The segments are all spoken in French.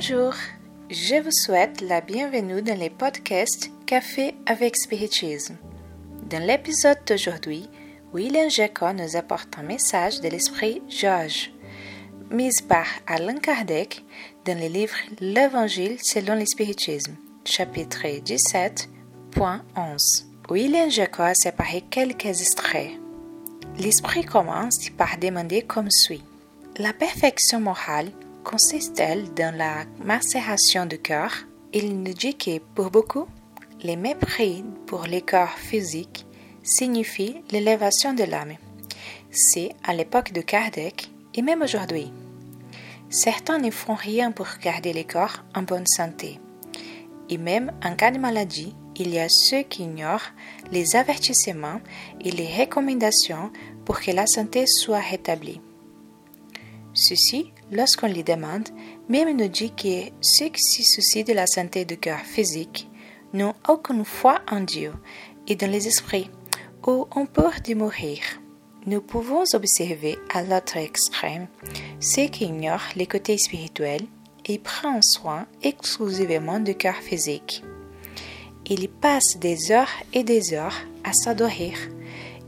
Bonjour, je vous souhaite la bienvenue dans les podcasts Café avec Spiritisme. Dans l'épisode d'aujourd'hui, William Jacob nous apporte un message de l'esprit Georges, mis par Alain Kardec dans le livre L'Évangile selon l'Espiritisme, chapitre 17.11. William Jacob a séparé quelques extraits. L'esprit commence par demander comme suit. La perfection morale consiste-t-elle dans la macération du cœur Il nous dit que pour beaucoup, le mépris pour les corps physiques signifie l'élévation de l'âme. C'est à l'époque de Kardec et même aujourd'hui. Certains ne font rien pour garder les corps en bonne santé. Et même en cas de maladie, il y a ceux qui ignorent les avertissements et les recommandations pour que la santé soit rétablie. Ceci, lorsqu'on les demande, même nous dit que ceux qui se soucient de la santé du cœur physique n'ont aucune foi en Dieu et dans les esprits, ou ont peur de mourir. Nous pouvons observer à l'autre extrême ceux qui ignorent les côtés spirituels et prennent soin exclusivement du cœur physique. Ils passent des heures et des heures à s'adorer.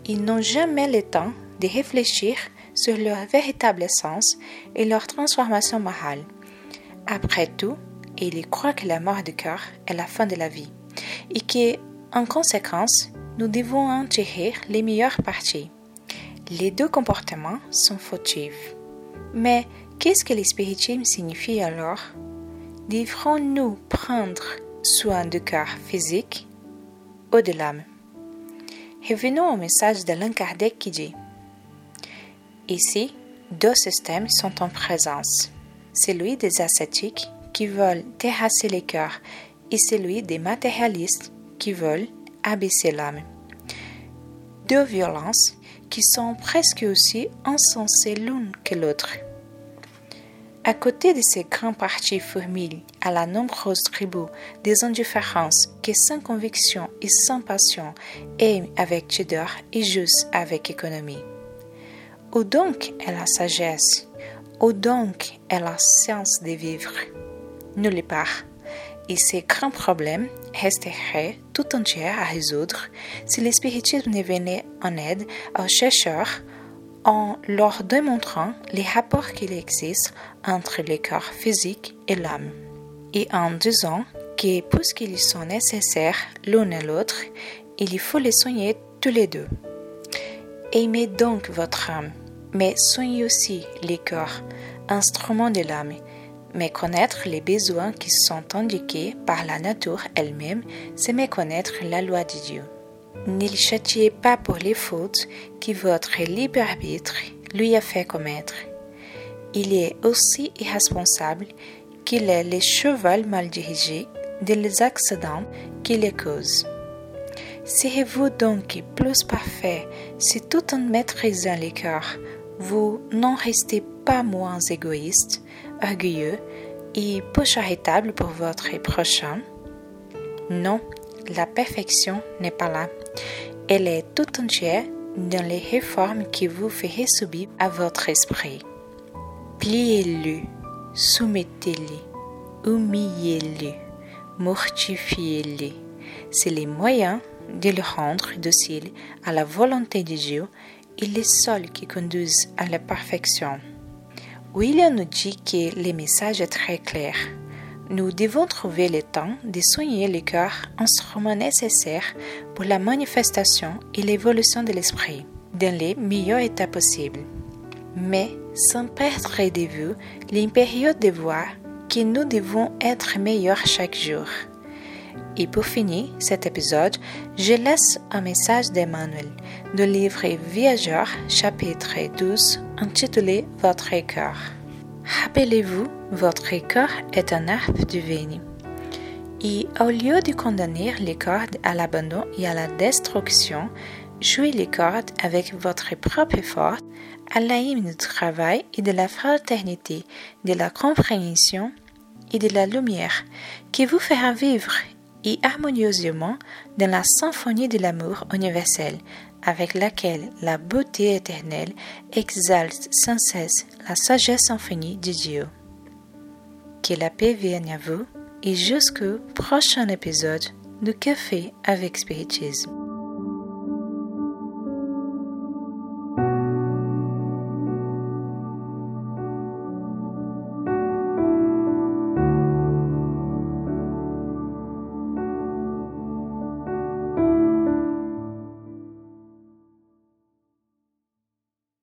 Ils n'ont jamais le temps de réfléchir sur leur véritable essence et leur transformation morale. Après tout, ils croient que la mort du cœur est la fin de la vie et que, en conséquence, nous devons en tirer les meilleures parties. Les deux comportements sont fautifs. Mais qu'est-ce que l'espiritisme signifie alors? Devrons-nous prendre soin du cœur physique ou de l'âme? Revenons au message d'Alain Kardec qui dit Ici, deux systèmes sont en présence. Celui des ascétiques qui veulent terrasser les cœurs et celui des matérialistes qui veulent abaisser l'âme. Deux violences qui sont presque aussi insensées l'une que l'autre. À côté de ces grands partis fourmillent à la nombreuse tribu des indifférences qui sans conviction et sans passion aiment avec pudeur et juste avec économie. Où donc est la sagesse Où donc est la science de vivre Nulle part. Et ces grands problèmes resteraient tout entiers à résoudre si l'espiritisme ne venait en aide aux chercheurs en leur démontrant les rapports qu'il existe entre le corps physique et l'âme, et en disant que puisqu'ils sont nécessaires l'un à l'autre, il faut les soigner tous les deux. Aimez donc votre âme, mais soignez aussi les corps, instruments de l'âme, mais connaître les besoins qui sont indiqués par la nature elle-même, c'est méconnaître la loi de Dieu. Ne le châtiez pas pour les fautes que votre libre arbitre lui a fait commettre. Il est aussi irresponsable qu'il est le cheval mal dirigé des accidents qui les causent. Serez-vous donc plus parfait si tout en maîtrisant les cœurs, vous n'en restez pas moins égoïste, orgueilleux et peu charitable pour votre prochain? Non, la perfection n'est pas là. Elle est tout entière dans les réformes que vous ferez subir à votre esprit. Pliez-le, soumettez-le, humiliez-le, mortifiez-le. C'est le moyen de le rendre docile à la volonté de Dieu et les seuls qui conduisent à la perfection. William nous dit que le message est très clair. Nous devons trouver le temps de soigner le cœur, instrument nécessaire pour la manifestation et l'évolution de l'esprit, dans les meilleurs états possibles. Mais sans perdre de vue l'impérieux devoir que nous devons être meilleurs chaque jour. Et pour finir cet épisode, je laisse un message d'Emmanuel du livre Viageur, chapitre 12, intitulé Votre cœur. Rappelez-vous, votre cœur est un arbre divin. Et au lieu de condamner les cordes à l'abandon et à la destruction, jouez les cordes avec votre propre effort à l'aim du travail et de la fraternité, de la compréhension et de la lumière qui vous fera vivre et harmonieusement dans la symphonie de l'amour universel avec laquelle la beauté éternelle exalte sans cesse la sagesse infinie de Dieu. Que la paix vienne à vous et jusqu'au prochain épisode de Café avec Spiritisme.